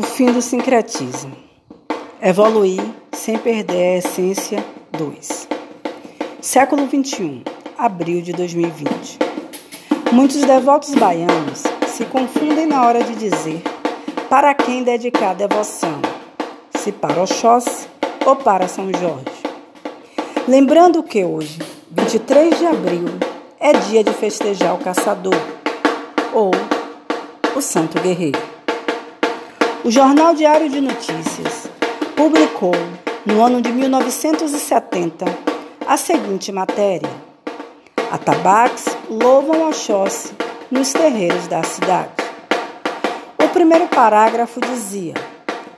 O fim do sincretismo. Evoluir sem perder a essência 2. Século 21, abril de 2020. Muitos devotos baianos se confundem na hora de dizer para quem dedicar a devoção, se para Oxóssi ou para São Jorge. Lembrando que hoje, 23 de abril, é dia de festejar o caçador ou o santo guerreiro. O Jornal Diário de Notícias publicou, no ano de 1970, a seguinte matéria: Atabaques louvam Oxóssi nos terreiros da cidade. O primeiro parágrafo dizia: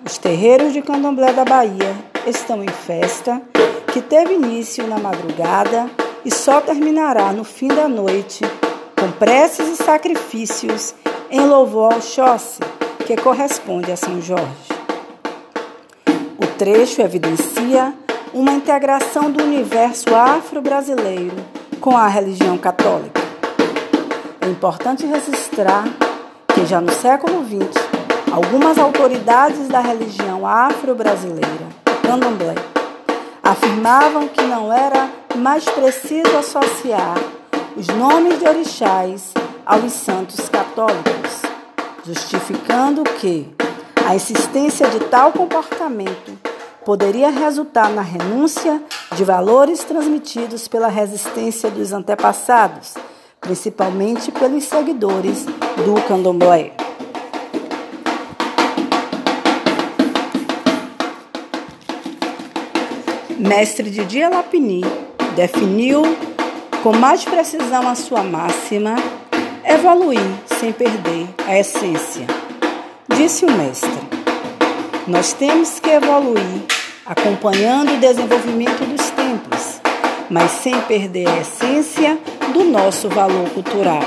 Os terreiros de Candomblé da Bahia estão em festa, que teve início na madrugada e só terminará no fim da noite, com preces e sacrifícios em louvor ao Oxóssi que corresponde a São Jorge. O trecho evidencia uma integração do universo afro-brasileiro com a religião católica. É importante registrar que já no século XX, algumas autoridades da religião afro-brasileira, candomblé, afirmavam que não era mais preciso associar os nomes de orixás aos santos católicos justificando que a existência de tal comportamento poderia resultar na renúncia de valores transmitidos pela resistência dos antepassados, principalmente pelos seguidores do candomblé. Mestre Didier Lapini definiu com mais precisão a sua máxima Evoluir sem perder a essência. Disse o mestre: Nós temos que evoluir acompanhando o desenvolvimento dos tempos, mas sem perder a essência do nosso valor cultural.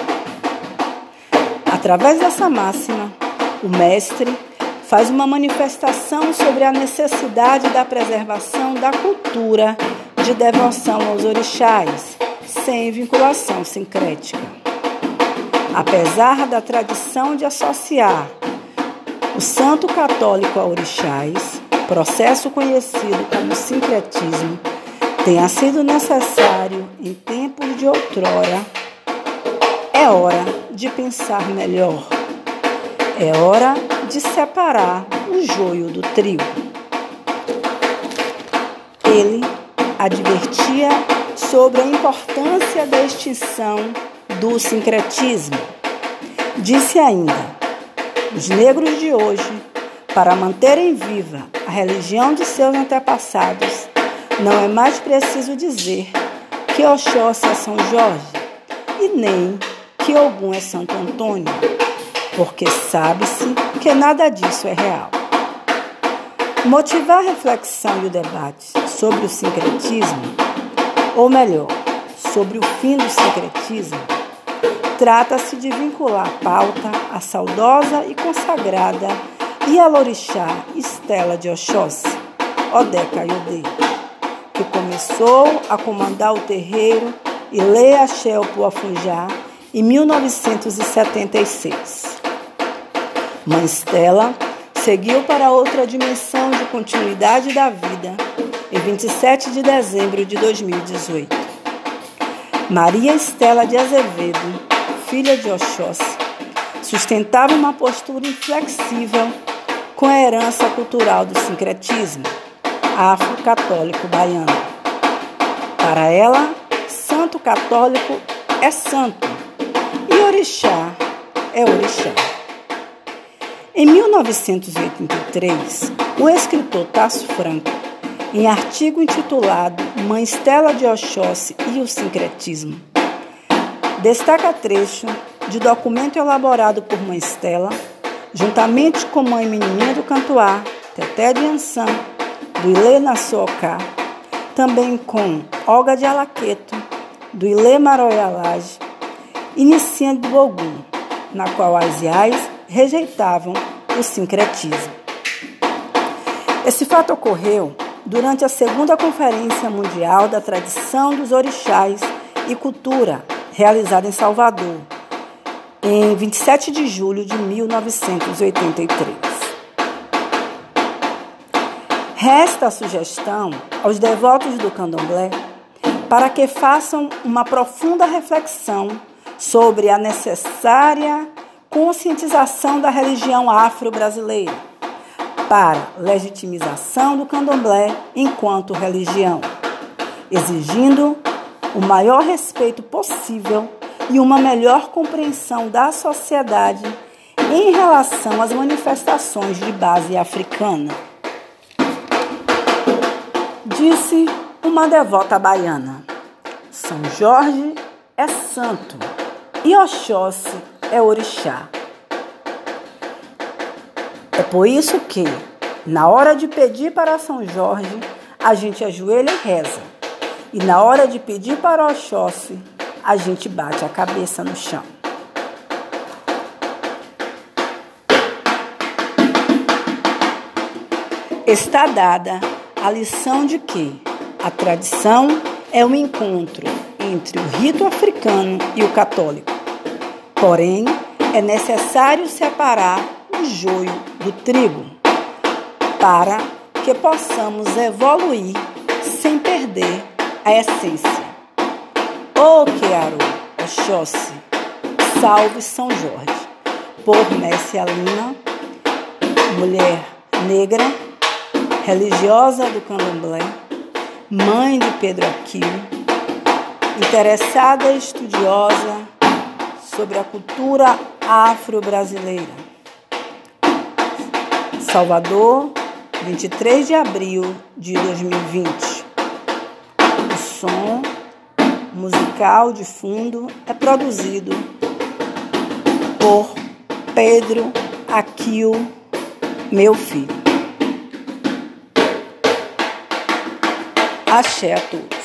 Através dessa máxima, o mestre faz uma manifestação sobre a necessidade da preservação da cultura de devoção aos orixás, sem vinculação sincrética. Apesar da tradição de associar o santo católico a orixás, processo conhecido como sincretismo, tenha sido necessário em tempos de outrora, é hora de pensar melhor. É hora de separar o joio do trigo. Ele advertia sobre a importância da extinção do sincretismo. Disse ainda: os negros de hoje, para manterem viva a religião de seus antepassados, não é mais preciso dizer que Oxóssi é São Jorge e nem que Ogum é Santo Antônio, porque sabe-se que nada disso é real. Motivar a reflexão e o debate sobre o sincretismo, ou melhor, sobre o fim do sincretismo, Trata-se de vincular a pauta à saudosa e consagrada Ialorixá Estela de Oxóssi, Odeca Ayodê, que começou a comandar o terreiro e ler a Puafunjá em 1976. Mãe Estela seguiu para outra dimensão de continuidade da vida em 27 de dezembro de 2018. Maria Estela de Azevedo filha de Oxóssi, sustentava uma postura inflexível com a herança cultural do sincretismo afro-católico baiano. Para ela, santo católico é santo e orixá é orixá. Em 1983, o escritor Tasso Franco, em artigo intitulado Mãe Estela de Oxóssi e o Sincretismo, Destaca trecho de documento elaborado por Mãe Estela, juntamente com Mãe Menininha do Cantuá, Teté de Ançã, do Ilê Nassoocá, também com Olga de Alaqueto, do Ilê Maroialage, iniciando do Ogum, na qual as Iais rejeitavam o sincretismo. Esse fato ocorreu durante a segunda Conferência Mundial da Tradição dos Orixás e Cultura, realizada em Salvador, em 27 de julho de 1983. Resta a sugestão aos devotos do candomblé para que façam uma profunda reflexão sobre a necessária conscientização da religião afro-brasileira para legitimização do candomblé enquanto religião, exigindo o maior respeito possível e uma melhor compreensão da sociedade em relação às manifestações de base africana. Disse uma devota baiana: São Jorge é santo e Oxóssi é orixá. É por isso que, na hora de pedir para São Jorge, a gente ajoelha e reza. E na hora de pedir para Oxóssi, a gente bate a cabeça no chão. Está dada a lição de que a tradição é um encontro entre o rito africano e o católico. Porém, é necessário separar o joio do trigo para que possamos evoluir sem perder a essência. Oh, Quearu, Oxóssi, salve São Jorge, por Lina, mulher negra, religiosa do candomblé, mãe de Pedro Aquino, interessada e estudiosa sobre a cultura afro-brasileira. Salvador, 23 de abril de 2020. Som musical de fundo é produzido por Pedro Aquil, meu filho. Axé a todos.